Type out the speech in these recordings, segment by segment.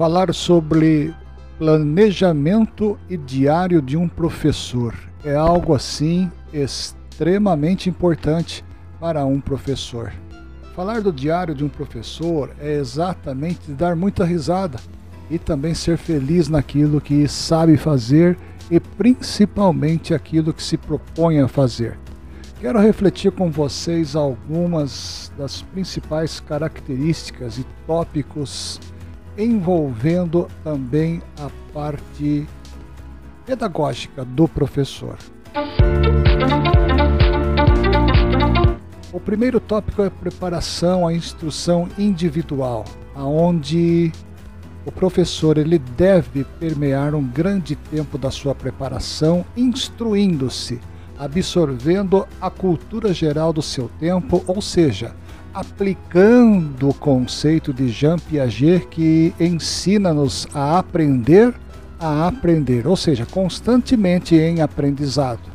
falar sobre planejamento e diário de um professor. É algo assim extremamente importante para um professor. Falar do diário de um professor é exatamente dar muita risada e também ser feliz naquilo que sabe fazer e principalmente aquilo que se propõe a fazer. Quero refletir com vocês algumas das principais características e tópicos envolvendo também a parte pedagógica do professor. O primeiro tópico é a preparação, a instrução individual, aonde o professor ele deve permear um grande tempo da sua preparação instruindo-se, absorvendo a cultura geral do seu tempo, ou seja, aplicando o conceito de Jean Piaget que ensina-nos a aprender a aprender, ou seja, constantemente em aprendizado.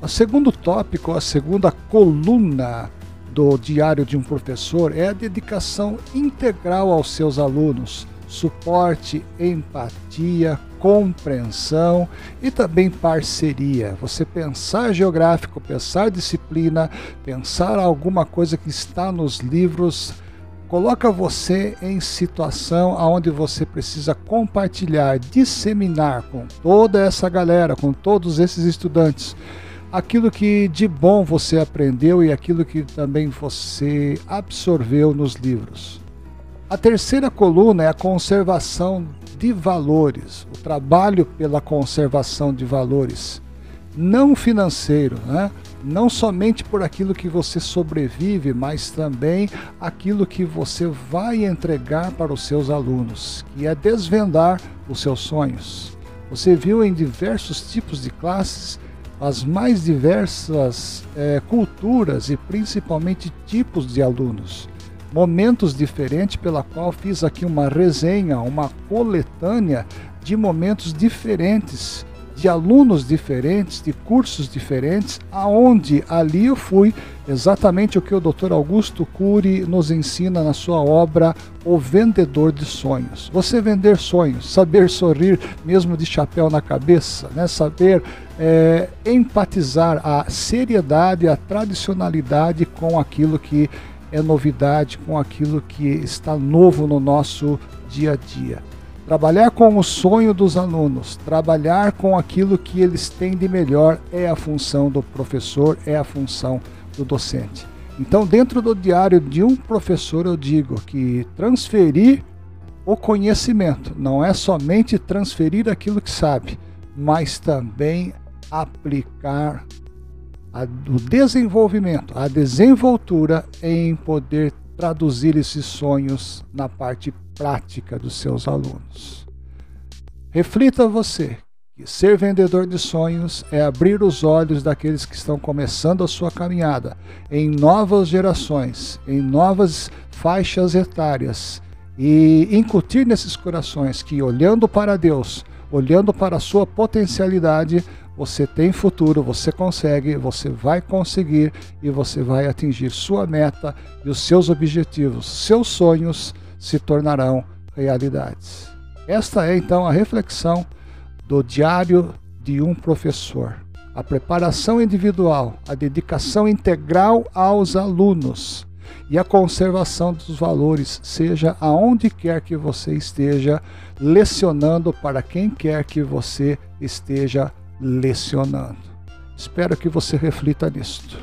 O segundo tópico, a segunda coluna do diário de um professor é a dedicação integral aos seus alunos, suporte, empatia, compreensão e também parceria. Você pensar geográfico, pensar disciplina, pensar alguma coisa que está nos livros, coloca você em situação onde você precisa compartilhar, disseminar com toda essa galera, com todos esses estudantes, aquilo que de bom você aprendeu e aquilo que também você absorveu nos livros. A terceira coluna é a conservação de valores, o trabalho pela conservação de valores, não financeiro, né? não somente por aquilo que você sobrevive, mas também aquilo que você vai entregar para os seus alunos, que é desvendar os seus sonhos. Você viu em diversos tipos de classes as mais diversas é, culturas e principalmente tipos de alunos momentos diferentes, pela qual fiz aqui uma resenha, uma coletânea de momentos diferentes, de alunos diferentes, de cursos diferentes, aonde ali eu fui exatamente o que o Dr. Augusto Cury nos ensina na sua obra O Vendedor de Sonhos. Você vender sonhos, saber sorrir mesmo de chapéu na cabeça, né? saber é, empatizar a seriedade, a tradicionalidade com aquilo que é novidade, com aquilo que está novo no nosso dia a dia. Trabalhar com o sonho dos alunos, trabalhar com aquilo que eles têm de melhor é a função do professor, é a função do docente. Então, dentro do diário de um professor, eu digo que transferir o conhecimento não é somente transferir aquilo que sabe, mas também aplicar a, o desenvolvimento, a desenvoltura em poder traduzir esses sonhos na parte prática dos seus alunos. Reflita você que ser vendedor de sonhos é abrir os olhos daqueles que estão começando a sua caminhada em novas gerações, em novas faixas etárias e incutir nesses corações que olhando para Deus, olhando para a sua potencialidade, você tem futuro, você consegue, você vai conseguir e você vai atingir sua meta e os seus objetivos, seus sonhos se tornarão realidades. Esta é então a reflexão do diário de um professor. A preparação individual, a dedicação integral aos alunos e a conservação dos valores, seja aonde quer que você esteja lecionando para quem quer que você esteja lecionando. Espero que você reflita nisto.